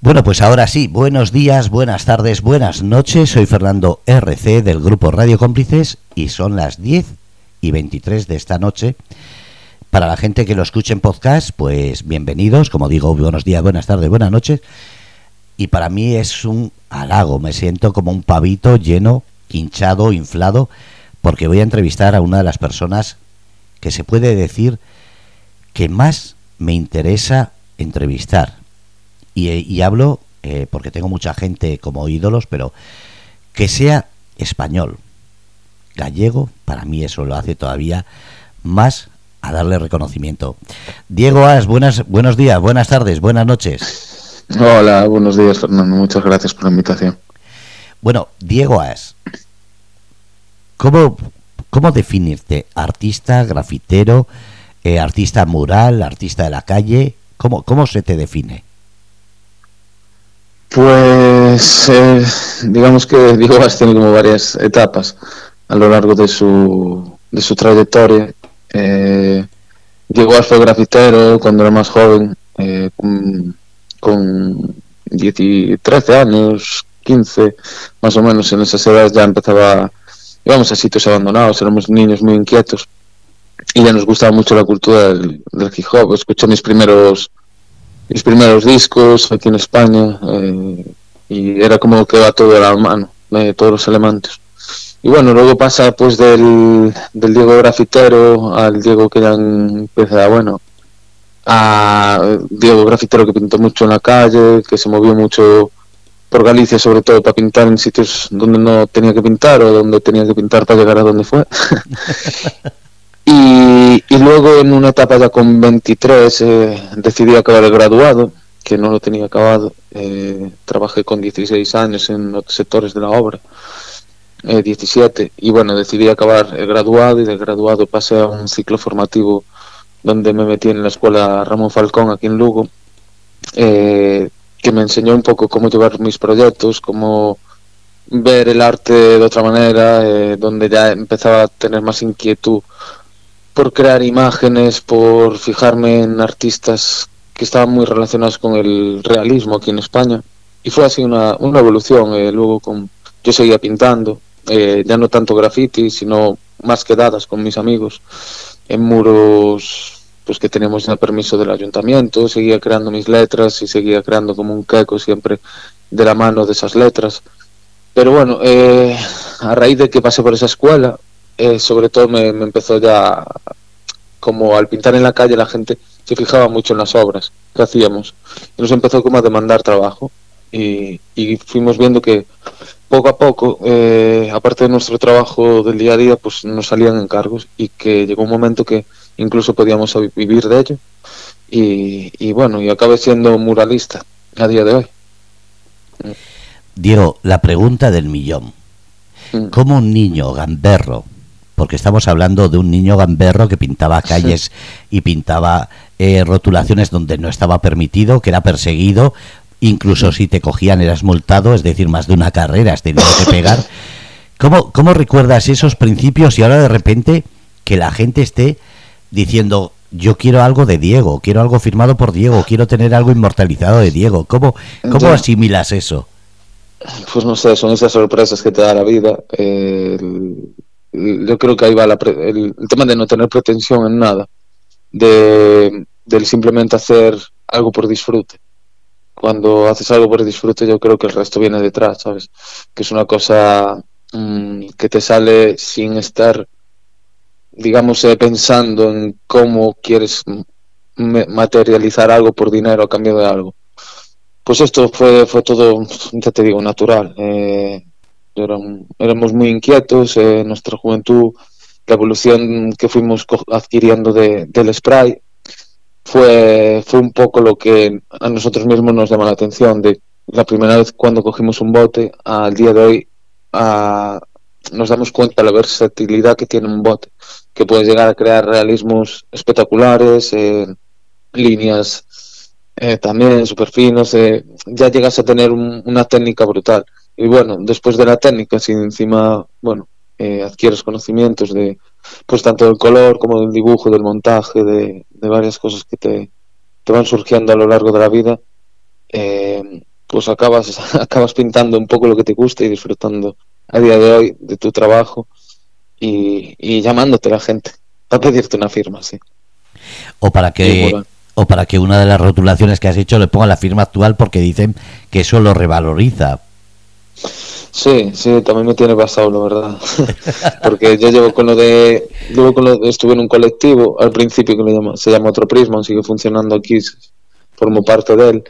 Bueno, pues ahora sí, buenos días, buenas tardes, buenas noches. Soy Fernando RC del grupo Radio Cómplices y son las 10 y 23 de esta noche. Para la gente que lo escuche en podcast, pues bienvenidos. Como digo, buenos días, buenas tardes, buenas noches. Y para mí es un halago, me siento como un pavito lleno, hinchado, inflado, porque voy a entrevistar a una de las personas que se puede decir que más me interesa entrevistar. Y, hablo eh, porque tengo mucha gente como ídolos, pero que sea español, gallego, para mí eso lo hace todavía más a darle reconocimiento. Diego As, buenas, buenos días, buenas tardes, buenas noches. Hola, buenos días, Fernando. Muchas gracias por la invitación. Bueno, Diego As, ¿cómo, cómo definirte? ¿Artista, grafitero, eh, artista mural, artista de la calle? ¿Cómo, cómo se te define? Pues eh, digamos que Diego As tiene como varias etapas a lo largo de su, de su trayectoria. Eh, Diego As fue grafitero cuando era más joven, eh, con, con 13 años, 15, más o menos en esas edades ya empezaba, íbamos a sitios abandonados, éramos niños muy inquietos y ya nos gustaba mucho la cultura del, del. Escuché mis primeros mis primeros discos aquí en España eh, y era como que va todo a la mano, eh, todos los elementos. Y bueno, luego pasa pues del, del Diego grafitero al Diego que ya empieza, bueno, a Diego grafitero que pintó mucho en la calle, que se movió mucho por Galicia sobre todo para pintar en sitios donde no tenía que pintar o donde tenía que pintar para llegar a donde fue. Y, luego en una etapa ya con 23 eh, decidí acabar el graduado, que no lo tenía acabado. Eh, trabajé con 16 años en otros sectores de la obra, 17, eh, y bueno, decidí acabar el graduado y del graduado pasé a un ciclo formativo donde me metí en la escuela Ramón Falcón aquí en Lugo, que me enseñó un poco cómo llevar mis proyectos, cómo ver el arte de otra manera, donde ya empezaba a tener más inquietud por crear imágenes, por fijarme en artistas que estaban muy relacionados con el realismo aquí en España. Y fue así una, una evolución. Eh, luego con, yo seguía pintando, eh, ya no tanto graffiti, sino más quedadas con mis amigos en muros pues que tenemos ya permiso del ayuntamiento, seguía creando mis letras y seguía creando como un queco siempre de la mano de esas letras. Pero bueno, eh, a raíz de que pasé por esa escuela, eh, sobre todo me, empezó ya, como al pintar en la calle la gente se fijaba mucho en las obras que hacíamos y nos empezó como a demandar trabajo y, fuimos viendo que poco a poco, eh, aparte de nuestro trabajo del día a día, pues nos salían encargos y que llegó un momento que incluso podíamos vivir de ello y, y bueno, y acabé siendo muralista a día de hoy. Diego, la pregunta del millón. Mm. ¿Cómo un niño gamberro porque estamos hablando de un niño gamberro que pintaba calles y pintaba eh, rotulaciones donde no estaba permitido, que era perseguido, incluso si te cogían eras multado, es decir, más de una carrera has tenido que pegar. ¿Cómo, ¿Cómo recuerdas esos principios y ahora de repente que la gente esté diciendo, yo quiero algo de Diego, quiero algo firmado por Diego, quiero tener algo inmortalizado de Diego? ¿Cómo, cómo asimilas eso? Pues no sé, son esas sorpresas que te da la vida. Eh, yo creo que ahí va el, tema de no tener pretensión en nada, de, del simplemente hacer algo por disfrute. Cuando haces algo por disfrute, yo creo que el resto viene detrás, ¿sabes? Que es una cosa mm, que te sale sin estar, digamos, eh, pensando en cómo quieres materializar algo por dinero a cambio de algo. Pues esto fue, fue todo, ya te digo, natural. Eh, éramos muy inquietos, en nuestra juventud, la evolución que fuimos adquiriendo de, del spray fue, fue un poco lo que a nosotros mismos nos llama la atención, de la primera vez cuando cogimos un bote al día de hoy nos damos cuenta de la versatilidad que tiene un bote, que puede llegar a crear realismos espectaculares, eh, líneas eh, también súper finos, eh, ya llegas a tener una técnica brutal y bueno, después de la técnica, si encima, bueno, eh, adquieres conocimientos de, pues tanto del color como del dibujo, del montaje, de, varias cosas que te, te, van surgiendo a lo largo de la vida, eh, pues acabas, acabas pintando un poco lo que te gusta y disfrutando a día de hoy de tu trabajo y, y llamándote a la gente para pedirte una firma, sí. O para que o para que una de las rotulaciones que has hecho le ponga la firma actual porque dicen que eso lo revaloriza. Sí, sí, también me tiene pasado, la verdad. porque yo llevo con lo de, llevo con lo estuve en un colectivo al principio que llama, se llama Otro Prisma, sigue funcionando aquí, formo parte de él.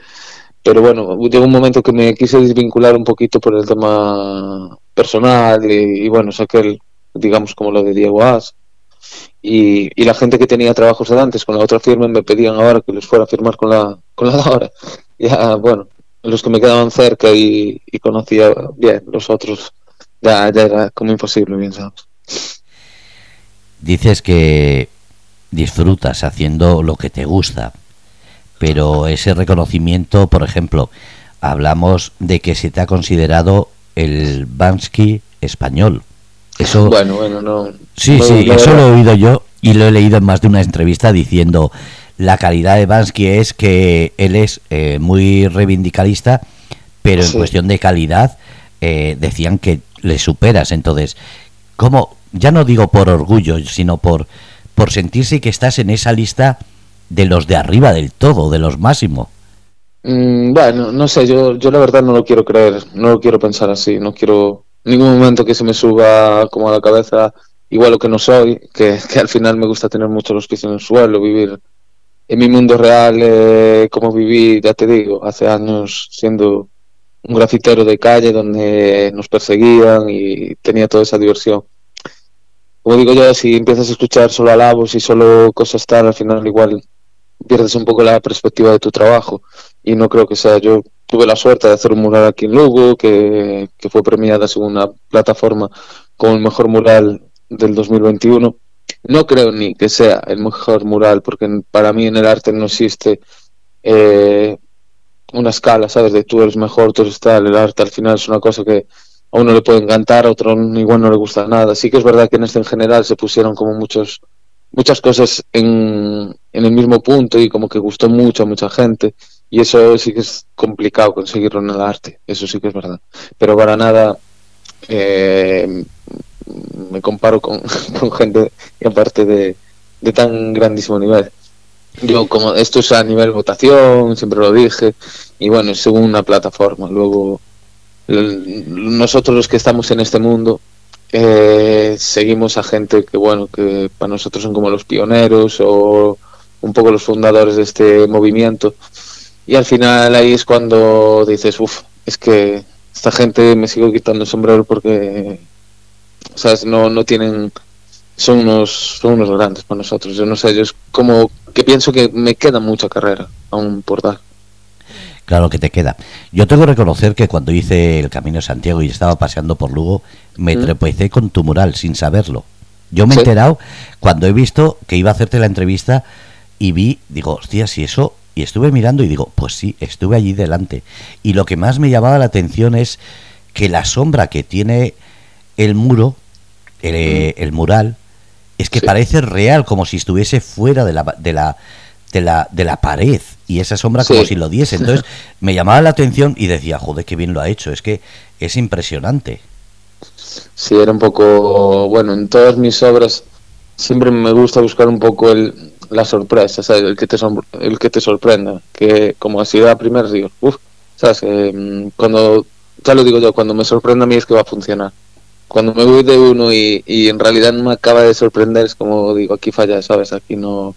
Pero bueno, llegó un momento que me quise desvincular un poquito por el tema personal y, y bueno, saqué el, digamos como lo de Diego As y, la gente que tenía trabajos de antes con la otra firma me pedían ahora que les fuera a firmar con la, con la de ahora. Ya, bueno, los que me quedaban cerca y, conocía bien, los otros ya, ya era como imposible, bien sabes. Dices que disfrutas haciendo lo que te gusta, pero ese reconocimiento, por ejemplo, hablamos de que se te ha considerado el Bansky español. Eso, bueno, bueno, no. Sí, sí, eso lo he oído yo y lo he leído en más de una entrevista diciendo la calidad de Bansky es que él es eh, muy reivindicalista, pero en cuestión de calidad eh, decían que le superas. Entonces, ¿cómo? Ya no digo por orgullo, sino por, por sentirse que estás en esa lista de los de arriba del todo, de los máximos. Mm, bueno, no sé, yo, yo la verdad no lo quiero creer, no lo quiero pensar así, no quiero ningún momento que se me suba como a la cabeza igual lo que no soy, que, al final me gusta tener mucho los pies en el suelo, vivir en mi mundo real eh, como viví, ya te digo, hace años siendo un grafitero de calle donde nos perseguían y tenía toda esa diversión. Como digo yo, si empiezas a escuchar solo alabos y solo cosas tal, al final igual pierdes un poco la perspectiva de tu trabajo y no creo que sea yo tuve la suerte de hacer un mural aquí en Lugo, que, fue premiada según una plataforma como el mejor mural del 2021. No creo ni que sea el mejor mural, porque para mí en el arte no existe eh, una escala, ¿sabes? De tú eres mejor, tú eres tal. El arte al final es una cosa que a uno le puede encantar, a otro igual no le gusta nada. Sí que es verdad que en este en general se pusieron como muchos muchas cosas en, en el mismo punto y como que gustó mucho a mucha gente y eso sí que es complicado conseguirlo en el arte, eso sí que es verdad. Pero para nada eh, me comparo con, gente y aparte de, de tan grandísimo nivel. Yo como esto es a nivel votación, siempre lo dije, y bueno, según una plataforma. Luego, nosotros los que estamos en este mundo, eh, seguimos a gente que bueno, que para nosotros son como los pioneros o un poco los fundadores de este movimiento y al final ahí es cuando dices, uff, es que esta gente me sigo quitando el sombrero porque, ¿sabes? No, no tienen, son unos, son unos grandes para nosotros. Yo no sé, yo es como que pienso que me queda mucha carrera aún por dar. Claro que te queda. Yo tengo que reconocer que cuando hice el Camino de Santiago y estaba paseando por Lugo, me ¿Mm? con tu mural sin saberlo. Yo me he enterado cuando he visto que iba a hacerte la entrevista y vi, digo, hostia, si eso y estuve mirando y digo, pues sí, estuve allí delante. Y lo que más me llamaba la atención es que la sombra que tiene el muro, el, mm. mural, es que parece real, como si estuviese fuera de la, de la, de la, de la pared. Y esa sombra como si lo diese. Entonces me llamaba la atención y decía, joder, qué bien lo ha hecho. Es que es impresionante. Sí, era un poco, bueno, en todas mis obras siempre me gusta buscar un poco el, la sorpresa, El que te, el que te sorprenda, que como así a primer digo, uff, ¿sabes? Mm, cuando, ya lo digo yo, cuando me sorprende a mí es que va a funcionar. Cuando me voy de uno y, y en realidad no me acaba de sorprender, es como digo, aquí falla, ¿sabes? Aquí no,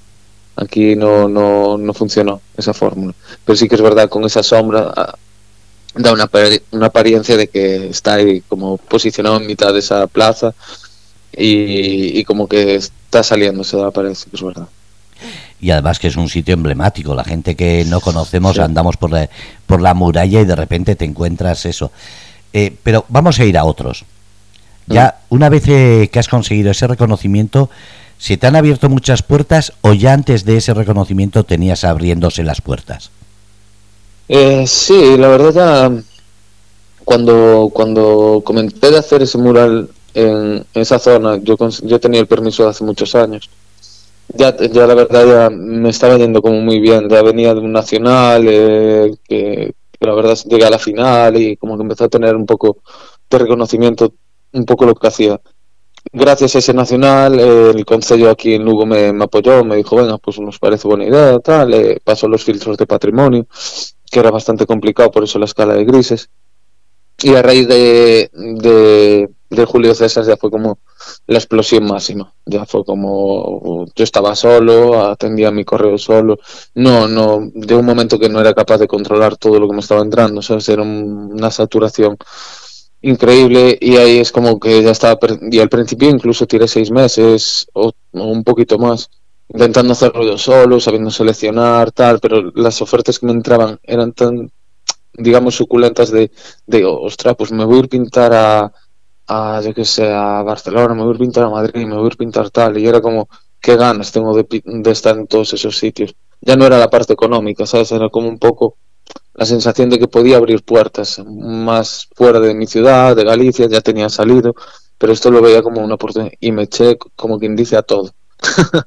aquí no, no, no funcionó esa fórmula. Pero sí que es verdad, con esa sombra ah, da una, una apariencia de que está ahí como posicionado en mitad de esa plaza y, y como que está saliendo, se da parece que es verdad y además que es un sitio emblemático. La gente que no conocemos andamos por la, por la muralla y de repente te encuentras eso. Eh, pero vamos a ir a otros. Ya una vez eh, que has conseguido ese reconocimiento, ¿se te han abierto muchas puertas o ya antes de ese reconocimiento tenías abriéndose las puertas? Eh, sí, la verdad ya cuando, cuando comenté de hacer ese mural en, esa zona, yo, yo tenía el permiso de hace muchos años ya, la verdad ya me estaba yendo como muy bien, ya venía de un nacional, eh, que que la verdad llegué a la final y como que empezó a tener un poco de reconocimiento, un poco lo que hacía. Gracias a ese nacional, el consejo aquí en Lugo me, apoyó, me dijo, venga, pues nos parece buena idea, tal, le pasó los filtros de patrimonio, que era bastante complicado, por eso la escala de grises. Y a raíz de, de Julio César ya fue como la explosión máxima. Ya fue como yo estaba solo, atendía mi correo solo. No, no, de un momento que no era capaz de controlar todo lo que me estaba entrando, ¿sabes? Era una saturación increíble y ahí es como que ya estaba, y al principio incluso tiré seis meses o, un poquito más intentando hacer ruido solo, sabiendo seleccionar, tal, pero las ofertas que me entraban eran tan, digamos, suculentas de, de ostras, pues me voy a ir pintar a, a, yo que sé, a Barcelona, me voy a pintar a Madrid, me voy a pintar tal, y era como, qué ganas tengo de, de estar en todos esos sitios. Ya no era la parte económica, ¿sabes? Era como un poco la sensación de que podía abrir puertas más fuera de mi ciudad, de Galicia, ya tenía salido, pero esto lo veía como una oportunidad y me eché, como quien dice, a todo.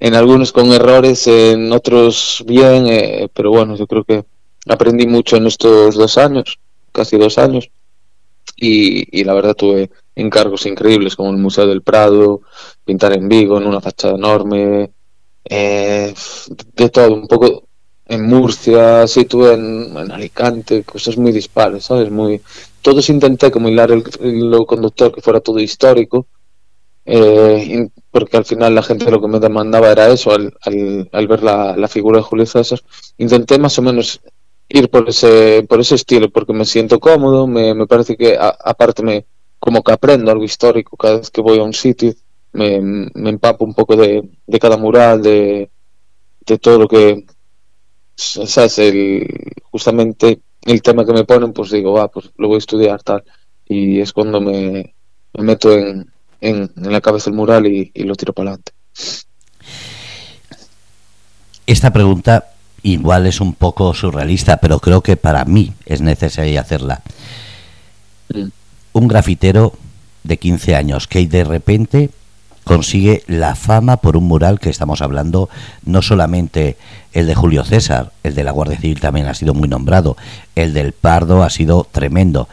en algunos con errores, en otros bien, eh, pero bueno, yo creo que aprendí mucho en estos dos años, casi dos años, y, la verdad tuve encargos increíbles como el Museo del Prado, pintar en Vigo en una fachada enorme, eh, de todo, un poco en Murcia, sí tuve en, Alicante, cosas muy dispares, ¿sabes? Muy, todos intenté como hilar el, lo conductor que fuera todo histórico, eh, porque al final la gente lo que me demandaba era eso, al, al, ver la, la, figura de Julio César. Intenté más o menos ir por ese, por ese estilo, porque me siento cómodo, me, me parece que aparte me, como que aprendo algo histórico cada vez que voy a un sitio, me, me empapo un poco de, de cada mural, de, de todo lo que, ¿sabes? El, justamente el tema que me ponen, pues digo, va, pues lo voy a estudiar tal. Y es cuando me, me meto en, en, en, la cabeza el mural y, y lo tiro para adelante. Esta pregunta igual es un poco surrealista, pero creo que para mí es necesario hacerla. Un grafitero de 15 años que de repente consigue la fama por un mural que estamos hablando, no solamente el de Julio César, el de la Guardia Civil también ha sido muy nombrado, el del Pardo ha sido tremendo.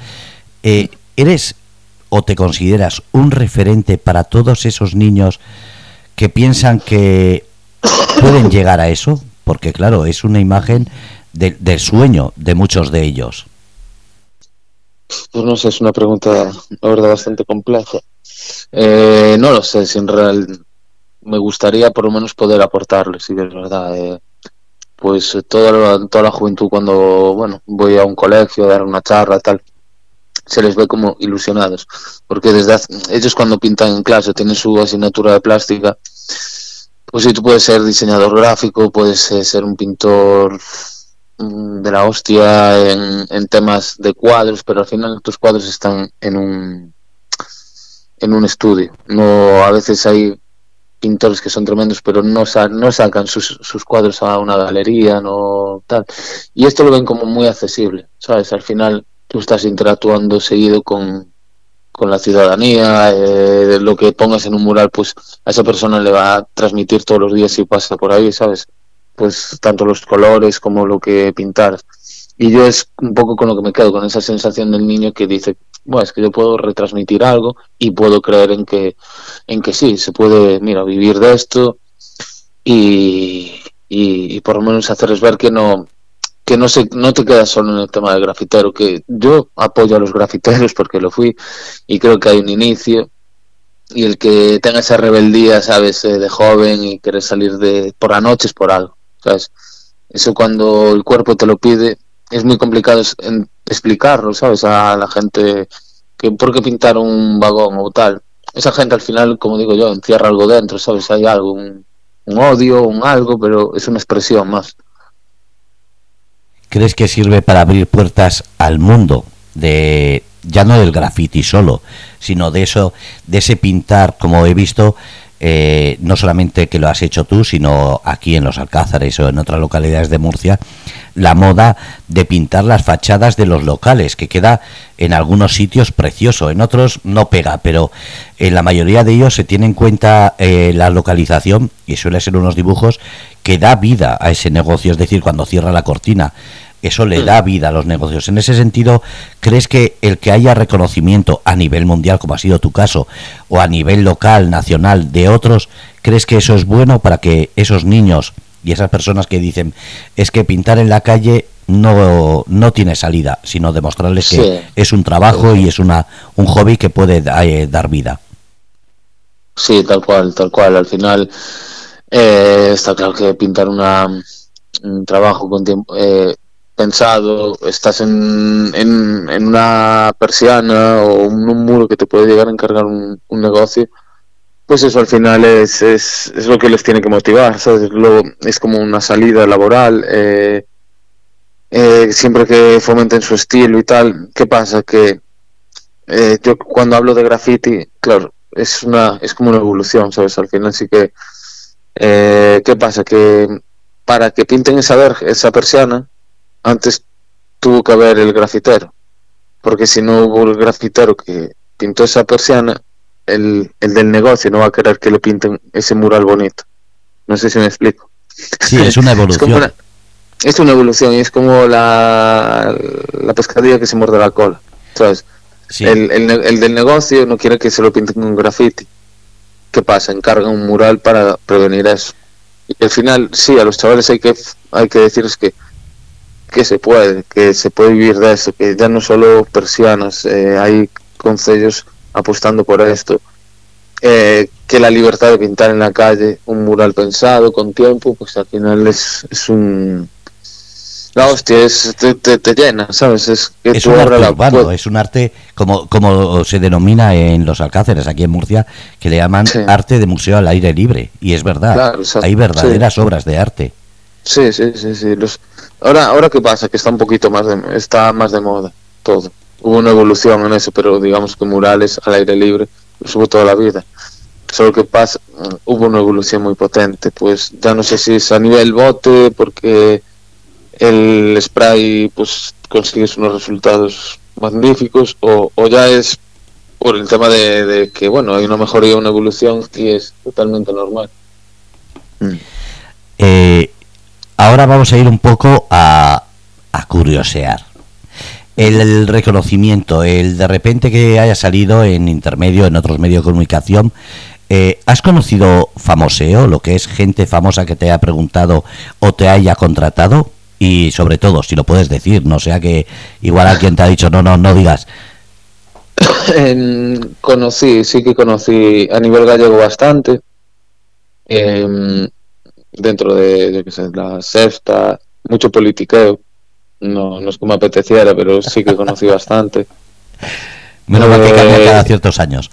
Eh, ¿Eres o te consideras un referente para todos esos niños que piensan que pueden llegar a eso? porque claro, es una imagen del sueño de muchos de ellos. Pues no sé, es una pregunta, verdad, bastante compleja. Eh, no lo sé, si en real me gustaría por lo menos poder aportarles, si es verdad. Eh, pues toda la, toda la juventud cuando, bueno, voy a un colegio a dar una charla, tal, se les ve como ilusionados, porque desde ellos cuando pintan en clase tienen su asignatura de plástica pues sí, tú puedes ser diseñador gráfico, puedes ser un pintor mm, de la hostia en, temas de cuadros, pero al final tus cuadros están en un en un estudio. No, a veces hay pintores que son tremendos, pero no, no sacan sus, sus cuadros a una galería, no tal. Y esto lo ven como muy accesible, ¿sabes? Al final tú estás interactuando seguido con, con la ciudadanía, eh, lo que pongas en un mural, pues a esa persona le va a transmitir todos los días si pasa por ahí, ¿sabes? Pues tanto los colores como lo que pintar. Y yo es un poco con lo que me quedo, con esa sensación del niño que dice, bueno, es que yo puedo retransmitir algo y puedo creer en que, en que sí, se puede, mira, vivir de esto y, y, y por lo menos hacerles ver que no, que no se no te quedas solo en el tema del grafitero que yo apoyo a los grafiteros porque lo fui y creo que hay un inicio y el que tenga esa rebeldía sabes eh, de joven y querer salir de por la noche es por algo sabes eso cuando el cuerpo te lo pide es muy complicado explicarlo sabes a la gente que por qué pintar un vagón o tal esa gente al final como digo yo encierra algo dentro sabes hay algo un, un odio un algo pero es una expresión más. ¿Crees que sirve para abrir puertas al mundo de ya no del graffiti solo, sino de eso, de ese pintar, como he visto, eh, no solamente que lo has hecho tú, sino aquí en los Alcázares o en otras localidades de Murcia, la moda de pintar las fachadas de los locales, que queda en algunos sitios precioso, en otros no pega, pero en la mayoría de ellos se tiene en cuenta eh, la localización y suele ser unos dibujos que da vida a ese negocio, es decir, cuando cierra la cortina eso le da vida a los negocios. En ese sentido, ¿crees que el que haya reconocimiento a nivel mundial, como ha sido tu caso, o a nivel local, nacional, de otros, crees que eso es bueno para que esos niños y esas personas que dicen es que pintar en la calle no, no tiene salida, sino demostrarles que es un trabajo y es una, un hobby que puede eh, dar vida? Sí, tal cual, tal cual. Al final eh, está claro que pintar una, un trabajo con tiempo eh, pensado, estás en, en, una persiana o un, un, muro que te puede llegar a encargar un, un negocio, pues eso al final es, es, es, lo que les tiene que motivar, ¿sabes? Es como una salida laboral, eh, eh, siempre que fomenten su estilo y tal. ¿Qué pasa? Que eh, yo cuando hablo de graffiti, claro, es una es como una evolución, ¿sabes? Al final sí que... ¿Qué pasa? Que para que pinten esa, esa persiana, antes tuvo que haber el grafitero. Porque si no hubo el grafitero que pintó esa persiana, el, el del negocio no va a querer que le pinten ese mural bonito. No sé si me explico. Sí, es una evolución. es, una, evolución y es como la, la pescadilla que se muerde la cola. ¿sabes? El, el, el, del negocio no quiere que se lo pinten con graffiti. ¿Qué pasa? Encarga un mural para prevenir eso. Y al final, sí, a los chavales hay que, hay que decirles que, que se puede, que se puede vivir de eso, que ya no solo persianas, eh, hay concellos apostando por esto, eh, que la libertad de pintar en la calle un mural pensado con tiempo, pues al final es, es un... La hostia, es, te, te, llena, ¿sabes? Es, que es un arte urbano, es un arte como, como se denomina en los Alcáceres, aquí en Murcia, que le llaman arte de museo al aire libre. Y es verdad, hay verdaderas obras de arte. Sí, sí, sí, sí. Los... Ahora, ahora qué pasa, que está un poquito más de, está más de moda todo hubo una evolución en eso, pero digamos que murales al aire libre los hubo toda la vida. Solo que pasa, mm, hubo una evolución muy potente, pues ya no sé si es a nivel bote, porque el spray pues consigues unos resultados magníficos, o, o ya es por el tema de, que, bueno, hay una mejoría, una evolución y es totalmente normal. Eh, ahora vamos a ir un poco a, a curiosear el, reconocimiento, el de repente que haya salido en intermedio, en otros medios de comunicación. Eh, ¿Has conocido famoseo, lo que es gente famosa que te haya preguntado o te haya contratado? Y sobre todo, si lo puedes decir, no sea que igual alguien te ha dicho, no, no, no digas. conocí, sí que conocí a nivel gallego bastante. Em, dentro de, de la sexta, mucho politiqueo no, no es como apeteciera, pero sí que conocí bastante. Menos mal que cambia cada eh, ciertos años.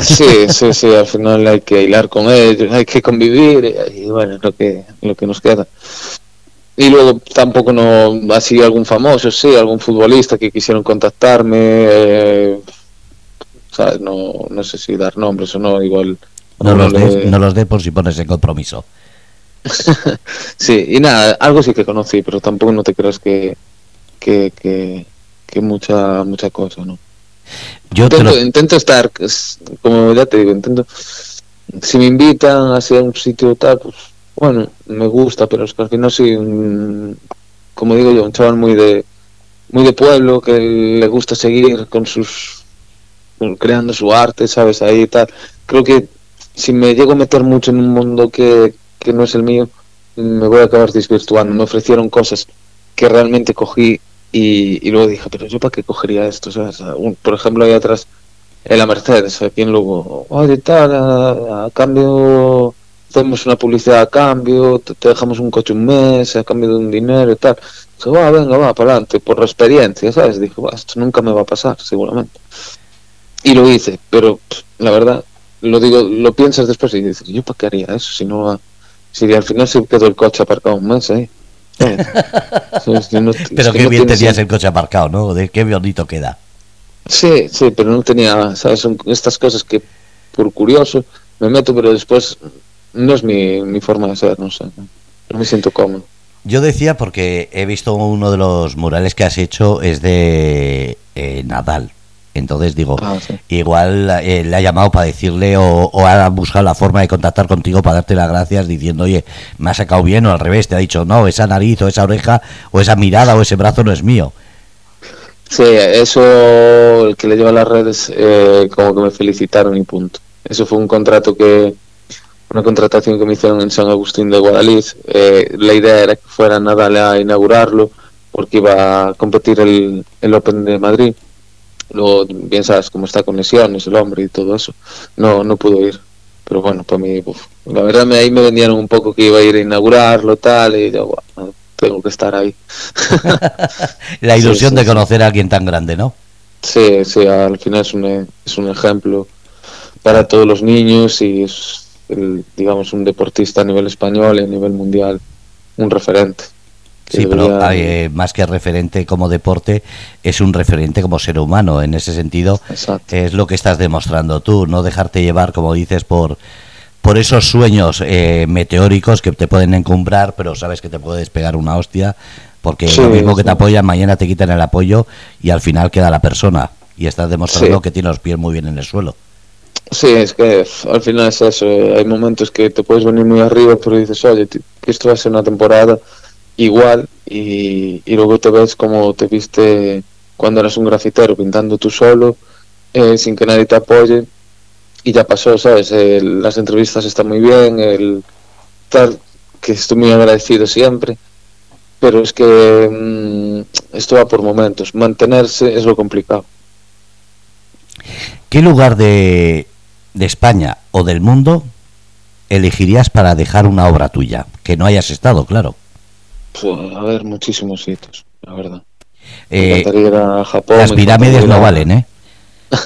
Sí, sí, sí, al final hay que hilar con ellos, hay que convivir y bueno, lo que, lo que nos queda. Y luego tampoco no, así algún famoso, sí, algún futbolista que quisieron contactarme, eh, No, no sé si dar nombres o no, igual... No los, de, no los dé por si pones en compromiso. sí, y nada, algo sí que conocí, pero tampoco no te creas que, que, que, mucha, mucha cosa, ¿no? Yo intento, intento estar, como ya te digo, intento, si me invitan hacia un sitio tal, pues bueno, me gusta, pero es que al final sí, como digo yo, un chaval muy de muy de pueblo, que le gusta seguir con sus creando su arte, sabes, ahí y tal. Creo que si me llego a meter mucho en un mundo que, que no es el mío, me voy a acabar desvirtuando. Me ofrecieron cosas que realmente cogí y, luego dije, pero yo para qué cogería esto, por ejemplo, ahí atrás en la Mercedes, aquí en Lugo, oye, tal, a, cambio, hacemos una publicidad a cambio, te, dejamos un coche un mes a cambio de un dinero y tal. Dije, va, venga, va, para adelante, por experiencia, ¿sabes? Dije, esto nunca me va a pasar, seguramente. Y lo hice, pero la verdad, lo digo, lo piensas después y dices, ¿yo para qué haría eso si no si al final se quedó el coche aparcado un mes, ¿eh? pero qué bien tenías el coche aparcado, ¿no? De qué bonito queda. Sí, sí, pero no tenía, ¿sabes? Son estas cosas que por curioso me meto, pero después no es mi, mi forma de ser, no sé. No me siento cómodo. Yo decía porque he visto uno de los murales que has hecho es de eh, Nadal. Entonces digo, Ah, sí. igual eh, le ha llamado para decirle o, o ha buscado la forma de contactar contigo para darte las gracias diciendo, oye, me ha sacado bien o al revés, te ha dicho, no, esa nariz o esa oreja o esa mirada o ese brazo no es mío. Sí, eso, el que le lleva a las redes, eh, como que me felicitaron y punto. Eso fue un contrato que, una contratación que me hicieron en San Agustín de Guadalix. Eh, la idea era que fuera Nadal a inaugurarlo, porque iba a competir el, el Open de Madrid. Luego, bien sabes cómo está con lesiones el hombre y todo eso. No, no pudo ir. Pero bueno, para mí, uf, la verdad, me, ahí me vendieron un poco que iba a ir a inaugurarlo, tal, y yo, bueno, tengo que estar ahí. La ilusión sí, de conocer a alguien tan grande, ¿no? Sí, sí, al final es un, es un ejemplo para todos los niños y es, el, digamos, un deportista a nivel español y a nivel mundial, un referente. Que Sí, pero debería- eh, más que referente como deporte, es un referente como ser humano. En ese sentido, Exacto. es lo que estás demostrando tú, no dejarte llevar, como dices, por, por esos sueños eh, meteóricos que te pueden encumbrar, pero sabes que te puedes pegar una hostia, porque Sí, lo mismo que te apoyan, mañana te quitan el apoyo y al final queda la persona. Y estás demostrando Sí. que tiene los pies muy bien en el suelo. Sí, es que al final es eso. eh, Hay momentos que te puedes venir muy arriba, pero dices, oye, que esto va a ser una temporada igual y, y luego te ves como te viste cuando eras un grafitero pintando tú solo, eh, sin que nadie te apoye y ya pasó, ¿sabes? Eh, las entrevistas están muy bien, el tal, que estoy muy agradecido siempre, pero es que mm, esto va por momentos. Mantenerse es lo complicado. ¿Qué lugar de, de España o del mundo elegirías para dejar una obra tuya? Que no hayas estado, claro. Pues, a ver, muchísimos sitios, la verdad. Eh, ir a Japón. las pirámides no valen, ¿eh?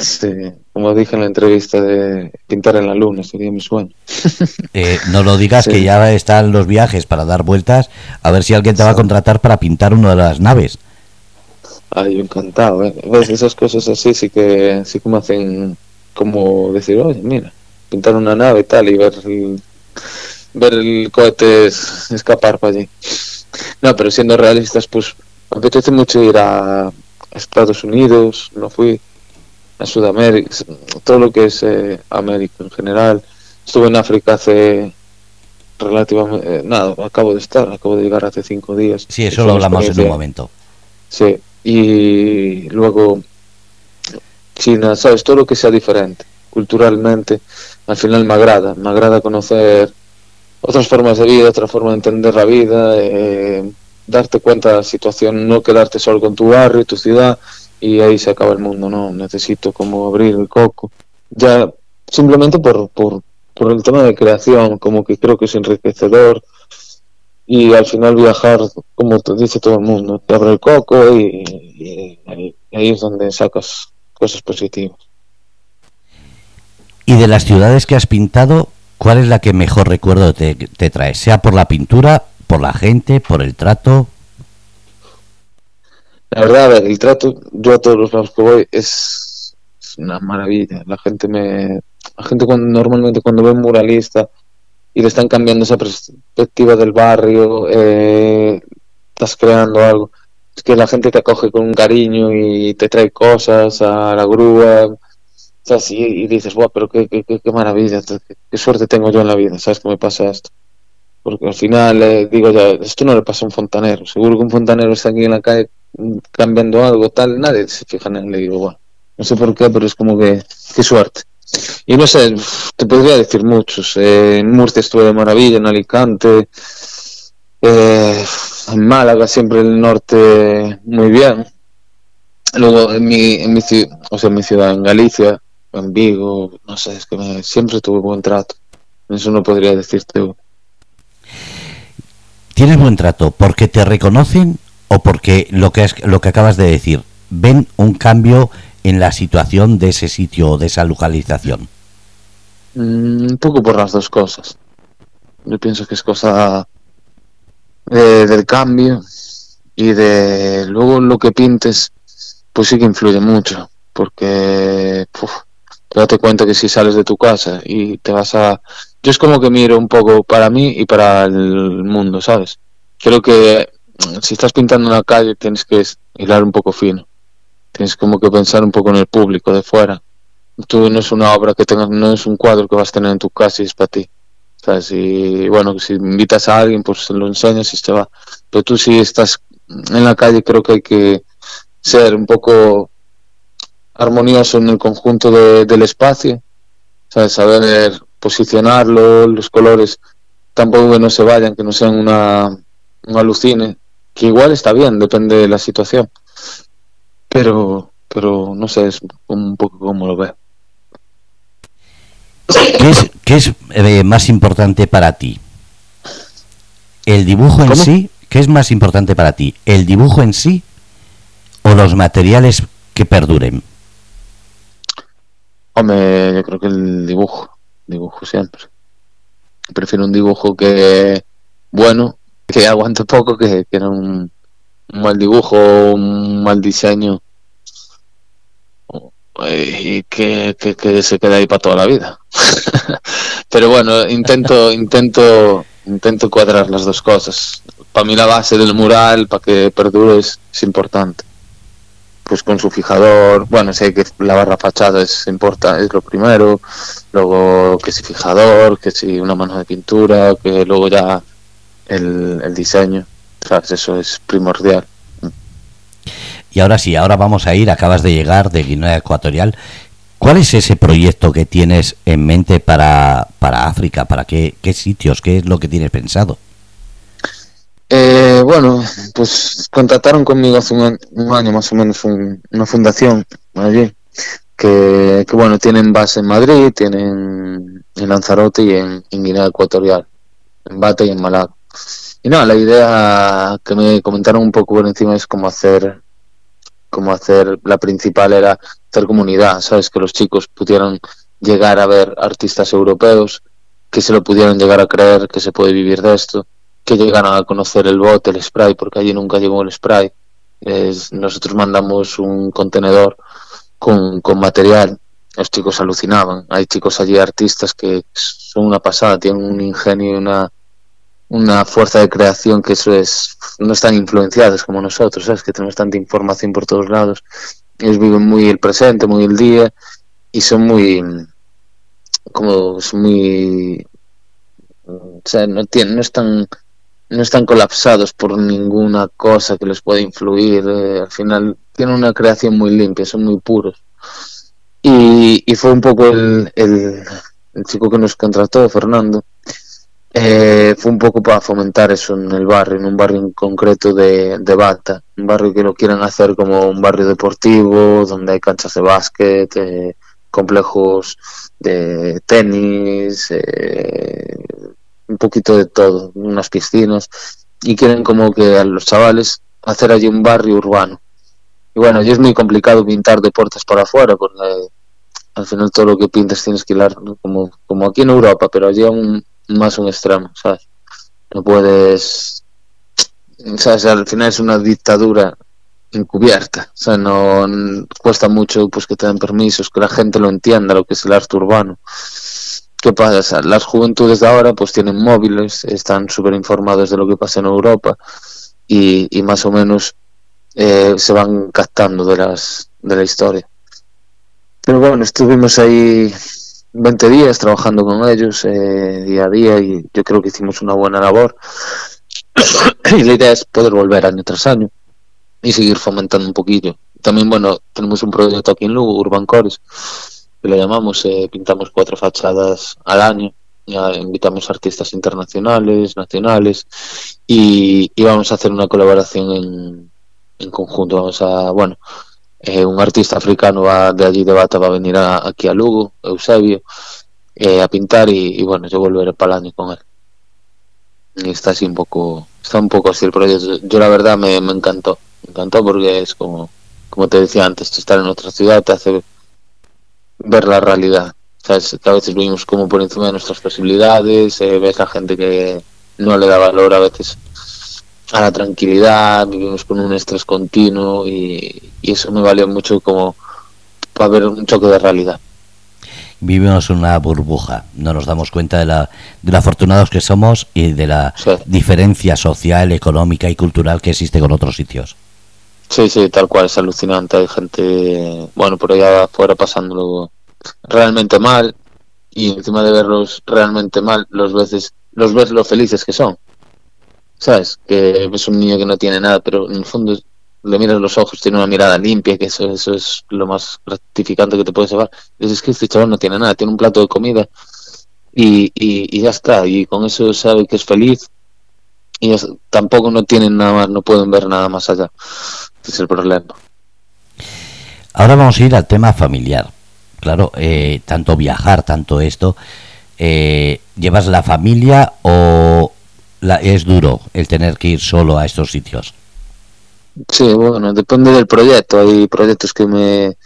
Sí, como dije en la entrevista de pintar en la luna, sería mi sueño. Eh, no lo digas Sí. que ya están los viajes para dar vueltas, a ver si alguien te va a contratar para pintar una de las naves. Ay, yo encantado, ¿eh? ¿Ves? Esas cosas así sí que, sí que me hacen como decir, oye, mira, pintar una nave y tal y ver el, ver el cohete es- escapar para allí. No, pero siendo realistas, pues me apetece mucho ir a Estados Unidos, no fui, a Sudamérica, todo lo que es eh, América en general. Estuve en África hace relativamente, eh, nada, acabo de estar, acabo de llegar hace cinco días. Sí, eso lo hablamos en un momento. Sí, y luego China, ¿sabes? Todo lo que sea diferente, culturalmente, al final me agrada, me agrada conocer otras formas de vida, otra forma de entender la vida, eh, darte cuenta de la situación, no quedarte solo con tu barrio, tu ciudad, y ahí se acaba el mundo, no, necesito como abrir el coco, ya simplemente por, por, por el tema de creación, como que creo que es enriquecedor, y al final viajar, como te dice todo el mundo, te abre el coco y, ahí es donde sacas cosas positivas. Y de las ciudades que has pintado, ¿cuál es la que mejor recuerdo te, te trae? Sea por la pintura, por la gente, por el trato. La verdad, el trato, yo a todos los lados que voy es, es una maravilla. La gente me, la gente cuando, normalmente cuando ve un muralista y le están cambiando esa perspectiva del barrio, eh, estás creando algo. Es que la gente te acoge con un cariño y te trae cosas a la grúa. Y dices, guau, pero qué, qué, qué, maravilla, qué, suerte tengo yo en la vida, ¿sabes que me pasa esto? Porque al final, eh, digo ya, esto no le pasa a un fontanero. Seguro que un fontanero está aquí en la calle mm, cambiando algo, tal, nadie se fija en él. Le digo, bueno, no sé por qué, pero es como que, qué suerte. Y no sé, te podría decir muchos. Eh, en Murcia estuve de maravilla, en Alicante, eh, en Málaga, siempre el norte, muy bien. Luego en mi, en mi, o sea, en mi ciudad, en Galicia, en Vigo, no sé, es que me- siempre tuve buen trato. Eso no podría decirte. ¿Tienes buen trato porque te reconocen o porque lo que, has- lo que acabas de decir, ven un cambio en la situación de ese sitio o de esa localización? Mm, un poco por las dos cosas. Yo pienso que es cosa de- del cambio y de luego lo que pintes, pues sí que influye mucho, porque puf, date cuenta que si sales de tu casa y te vas a... Yo es como que miro un poco para mí y para el mundo, ¿sabes? Creo que mm, si estás pintando en la calle tienes que hilar un poco fino. tienes como que pensar un poco en el público de fuera. Tú no es una obra que tengas, no es un cuadro que vas a tener en tu casa y es para ti. ¿Sabes? Y bueno, si invitas a alguien, pues lo enseñas y se va. Pero tú si estás en la calle, creo que hay que ser un poco armonioso en el conjunto del espacio, ¿sabes? saber posicionarlo, los colores, tampoco que no se vayan, que no sean una, un alucine, que igual está bien, depende de la situación pero, pero no sé, es un poco como lo veo. ¿Qué es, qué es eh, más importante para ti? ¿El dibujo en sí? ¿Qué es más importante para ti? ¿El dibujo en sí o los materiales que perduren? Hombre, yo creo que el dibujo, dibujo siempre. Prefiero un dibujo que bueno, que aguante poco, que, que un, un mal dibujo, un mal diseño y que, que, se quede ahí para toda la vida. Pero bueno, intento, intento, intento cuadrar las dos cosas. Para mí la base del mural, para que perdure, es, importante. Pues con su fijador, bueno, sé que la barra fachada es importa, es lo primero, luego que si fijador, que si una mano de pintura, que luego ya el, el diseño, ¿sabes? Eso es primordial. Y ahora sí, ahora vamos a ir, acabas de llegar de Guinea Ecuatorial. ¿Cuál es ese proyecto que tienes en mente para, para África? ¿Para qué, qué sitios? ¿Qué es lo que tienes pensado? Eh, bueno, pues contactaron conmigo hace un, año más o menos una fundación allí que, bueno, tienen base en Madrid, tienen en Lanzarote y en, Guinea Ecuatorial, en Bate y en Malaga. Y nada, la idea que me comentaron un poco por encima es cómo hacer como hacer, la principal era hacer comunidad, ¿sabes? Que los chicos pudieran llegar a ver artistas europeos, que se lo pudieran llegar a creer, que se puede vivir de esto, que llegaran a conocer el bote, el spray, porque allí nunca llegó el spray. nosotros mandamos un contenedor con, con material, los chicos alucinaban. Hay chicos allí, artistas, que son una pasada, tienen un ingenio y una una fuerza de creación que eso es no están influenciados como nosotros, ¿sabes? que tenemos tanta información por todos lados. Ellos viven muy el presente, muy el día y son muy como son muy o sea, no tienen no están no están colapsados por ninguna cosa que les pueda influir. Eh, al final tienen una creación muy limpia, son muy puros. Y, y fue un poco el, el, chico que nos contrató, Fernando, eh, fue un poco para fomentar eso en el barrio, en un barrio en concreto de, de Bata, un barrio que lo quieren hacer como un barrio deportivo, donde hay canchas de básquet, eh, complejos de tenis, eh, poquito de todo, unas piscinas, y quieren como que a los chavales hacer allí un barrio urbano. Y bueno, allí es muy complicado pintar de puertas para afuera, porque al final todo lo que pintas tienes que hilar, como, como aquí en Europa, pero allí aún más un extremo, ¿sabes? No puedes, ¿sabes? Al final es una dictadura encubierta, o sea, no cuesta mucho pues que te den permisos, que la gente lo entienda, lo que es el arte urbano. ¿Qué pasa? las juventudes de ahora pues tienen móviles, están súper informados de lo que pasa en Europa y, más o menos eh, se van captando de las de la historia. Pero bueno, estuvimos ahí 20 días trabajando con ellos eh, día a día y yo creo que hicimos una buena labor. y la idea es poder volver año tras año y seguir fomentando un poquillo. También, bueno, tenemos un proyecto aquí en Lugo, Urban Cores, que lo llamamos, eh, pintamos cuatro fachadas al año, invitamos artistas internacionales, nacionales y, y vamos a hacer una colaboración en, en conjunto. Vamos a, bueno, eh, un artista africano va de allí de Bata va a venir aquí a Lugo, Eusebio, eh, a pintar y, bueno, yo volveré para el año con él. Y está así un poco, está un poco así el proyecto. Yo la verdad me, me encantó, me encantó porque es como, como te decía antes, estar en otra ciudad te hace ver la realidad. ¿Sabes? Que a veces vivimos como por encima de nuestras posibilidades, eh, ves a gente que no le da valor a veces a la tranquilidad, vivimos con un estrés continuo y, eso me valió mucho como para ver un choque de realidad. Vivimos una burbuja, no nos damos cuenta de, la, de lo afortunados que somos y de la diferencia social, económica y cultural que existe con otros sitios. Sí, sí, tal cual, es alucinante. Hay gente, bueno, por allá afuera pasándolo realmente mal y encima de verlos realmente mal, los veces, los ves lo felices que son. ¿Sabes? Que ves un niño que no tiene nada, pero en el fondo le miras los ojos, tiene una mirada limpia, que eso, eso es lo más gratificante que te puedes llevar. dices que este chaval no tiene nada, tiene un plato de comida y, y, ya está. Y con eso sabe que es feliz y tampoco no tienen nada más, no pueden ver nada más allá. Es el problema. Ahora vamos a ir al tema familiar. Claro, eh, tanto viajar, tanto esto. Eh, ¿Llevas la familia o la, es duro el tener que ir solo a estos sitios? Sí, bueno, depende del proyecto. Hay proyectos que me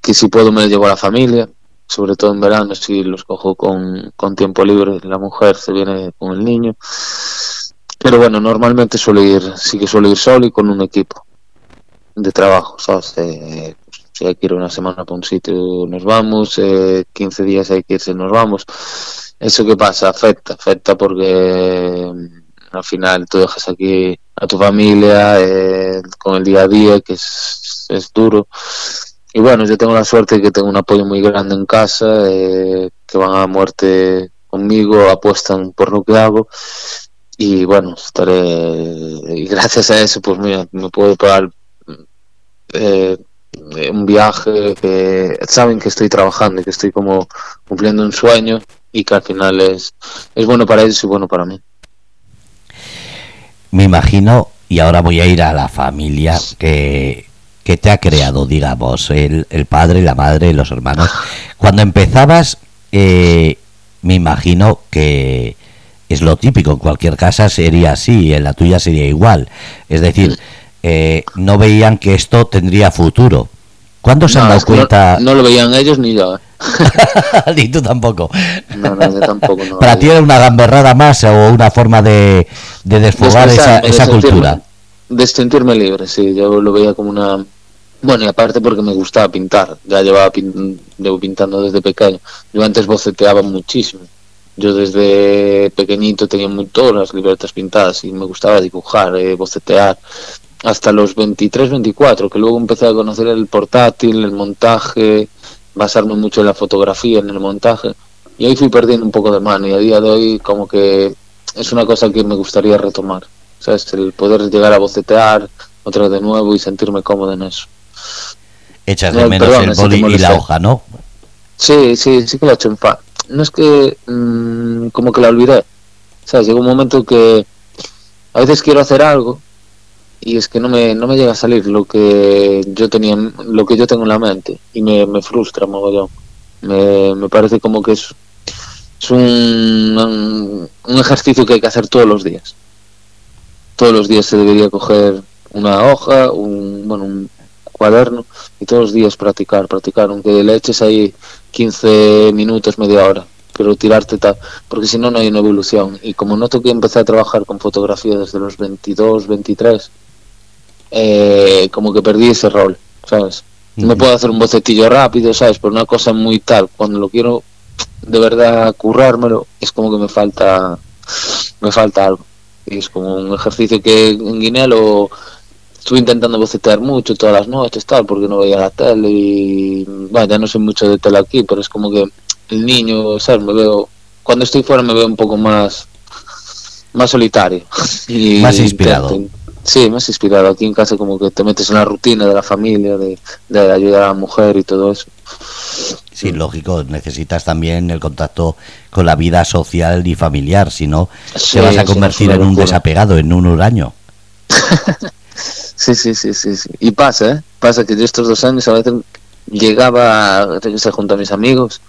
que si puedo me llevo a la familia, sobre todo en verano si los cojo con, con tiempo libre. La mujer se viene con el niño. Pero bueno, normalmente suelo ir, sí que suelo ir solo y con un equipo de trabajo, ¿sabes? Eh, si hay que ir una semana para un sitio, nos vamos, eh, 15 días hay que irse, nos vamos. ¿Eso qué pasa? Afecta, afecta porque mm, al final tú dejas aquí a tu familia eh, con el día a día, que es, es duro. Y bueno, yo tengo la suerte de que tengo un apoyo muy grande en casa, eh, que van a muerte conmigo, apuestan por lo que hago y bueno, estaré y gracias a eso pues mira, me puedo pagar eh, un viaje que saben que estoy trabajando y que estoy como cumpliendo un sueño y que al final es, es bueno para ellos y bueno para mí. Me imagino, y ahora voy a ir a la familia que, que te ha creado, digamos, el, el padre, la madre, los hermanos. Cuando empezabas, eh, me imagino que, es lo típico, en cualquier casa sería así, en la tuya sería igual. Es decir, eh, no veían que esto tendría futuro. ¿Cuándo se han dado cuenta? No, lo veían ellos ni yo. ¿eh? ni tú tampoco. No, no, yo tampoco. Para ti era una gamberrada más o una forma de, de desfogar esa, esa cultura. De sentirme libre, sí. Yo lo veía como una... Bueno, y aparte porque me gustaba pintar. Ya llevaba pintando desde pequeño. Yo antes boceteaba muchísimo yo desde pequeñito tenía todas las libretas pintadas y me gustaba dibujar, eh, bocetear, hasta los 23, 24, que luego empecé a conocer el portátil, el montaje, basarme mucho en la fotografía, en el montaje, y ahí fui perdiendo un poco de mano y a día de hoy como que es una cosa que me gustaría retomar, ¿sabes? El poder llegar a bocetear otra vez de nuevo y sentirme cómodo en eso. Echas de menos el boli y la hoja, ¿no? Sí, sí, sí que lo he hecho en fa no es que mm, como que la olvidé. ¿Sabes? Llega un momento que a veces quiero hacer algo y es que no me, no me llega a salir lo que yo tenía lo que yo tengo en la mente y me, me frustra mogollón. Me, me parece como que es, es un, un ejercicio que hay que hacer todos los días. Todos los días se debería coger una hoja, un, bueno, un cuaderno y todos los días practicar, practicar, aunque le eches ahí 15 minutos, media hora, pero tirarte tal, porque si no, no hay una evolución. Y como noto que empecé a trabajar con fotografía desde los 22, 23, eh, como que perdí ese rol, ¿sabes? Me puedo hacer un bocetillo rápido, ¿sabes? Pero una cosa muy tal, cuando lo quiero de verdad currármelo, es como que me falta, me falta algo. Y es como un ejercicio que en Guinea lo estuve intentando bocetear mucho todas las noches, tal, porque no veía la tele y, bueno, ya no sé mucho de tele aquí, pero es como que el niño, ¿sabes? Me veo, cuando estoy fuera me veo un poco más, más solitario. Y más inspirado. sí, más inspirado. Aquí en casa como que te metes en la rutina de la familia, de, de ayudar a la mujer y todo eso. Sí, lógico, necesitas también el contacto con la vida social y familiar, si no te vas a convertir en un desapegado, en un huraño. Sí, sí, sí, sí, sí. Y pasa, ¿eh? Pasa que yo estos dos años a veces llegaba a junto a mis amigos,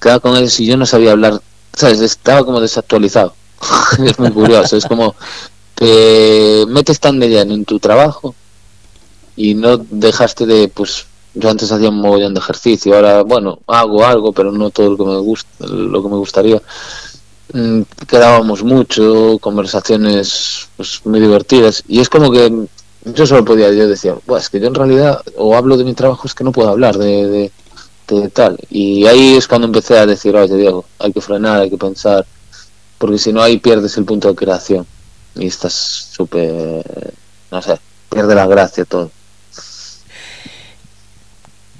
quedaba con ellos y yo no sabía hablar, ¿sabes? Estaba como desactualizado. es muy curioso, es como te metes tan de lleno en tu trabajo y no dejaste de, pues, yo antes hacía un mogollón de ejercicio, ahora, bueno, hago algo, pero no todo lo que me gusta, lo que me gustaría. Mm, quedábamos mucho, conversaciones pues, muy divertidas y es como que yo solo podía, yo decía, es que yo en realidad o hablo de mi trabajo es que no puedo hablar de, de, tal. Y ahí es cuando empecé a decir, oye Diego, hay que frenar, hay que pensar, porque si no ahí pierdes el punto de creación y estás súper, no sé, pierde la gracia todo.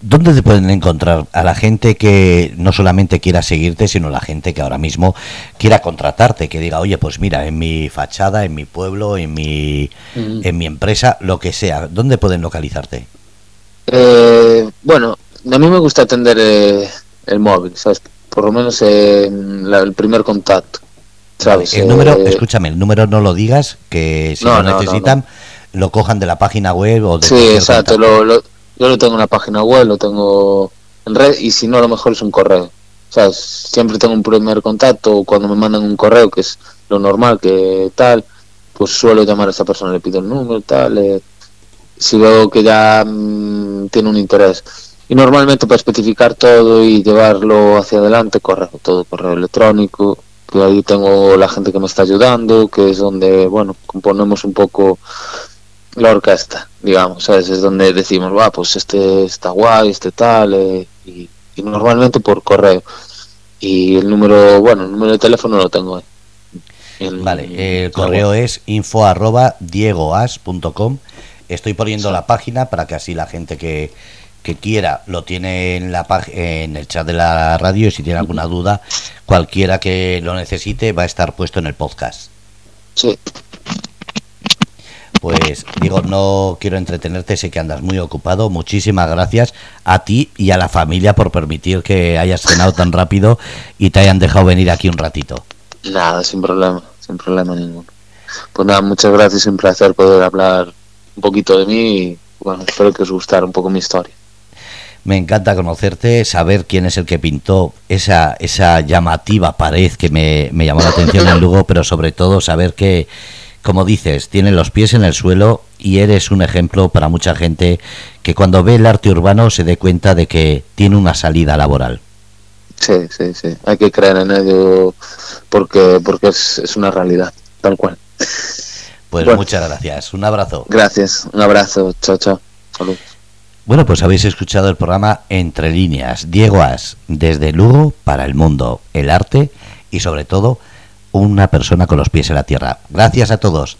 ¿Dónde te pueden encontrar a la gente que no solamente quiera seguirte, sino la gente que ahora mismo quiera contratarte, que diga, oye, pues mira, en mi fachada, en mi pueblo, en mi, Mm. en mi empresa, lo que sea, ¿dónde pueden localizarte? Eh, bueno, a mí me gusta atender eh, el móvil, ¿sabes? Por lo menos eh, la- el primer contacto, ¿sabes? El número, Eh, escúchame, el número no lo digas, que si No, lo no, no, necesitan, lo cojan de la página web o de Sí, exacto. lo- yo lo tengo en la página web, lo tengo en red y si no, a lo mejor es un correo. ¿Sabes? Siempre tengo un primer contacto cuando me mandan un correo, que es lo normal, que tal, pues suelo llamar a esa persona, le pido el número, tal. eh, si veo que ya mm, tiene un interés. Y normalmente para especificar todo y llevarlo hacia adelante, correo, todo correo electrónico, que ahí tengo la gente que me está ayudando, que es donde, bueno, componemos un poco la orquesta, digamos, ¿sabes? Es donde decimos, va, pues este está guay, este tal, eh, y, y normalmente por correo. Y el número, bueno, el número de teléfono lo tengo ahí. Vale, el correo es info arroba diegoas.com. Estoy poniendo la página para que así la gente que, que quiera lo tiene en la en el chat de la radio y si tiene alguna duda, cualquiera que lo necesite va a estar puesto en el podcast. Sí, Pues digo, no quiero entretenerte, sé que andas muy ocupado. Muchísimas gracias a ti y a la familia por permitir que hayas cenado tan rápido y te hayan dejado venir aquí un ratito. nada, sin problema, sin problema ninguno. Pues nada, muchas gracias, un placer poder hablar un poquito de mí y bueno, espero que os gustara un poco mi historia. Me encanta conocerte, saber quién es el que pintó esa, esa llamativa pared que me, me llamó la atención en Lugo, pero sobre todo saber que, como dices, tienes los pies en el suelo y eres un ejemplo para mucha gente que cuando ve el arte urbano se dé cuenta de que tiene una salida laboral. Sí, sí, sí, hay que creer en ello porque, porque es, es una realidad, tal cual. Pues Bueno. muchas gracias, un abrazo. Gracias, un abrazo, chao, chao, salud. Bueno, pues habéis escuchado el programa Entre líneas, Diego As, desde Lugo para el mundo, el arte y sobre todo una persona con los pies en la tierra. Gracias a todos.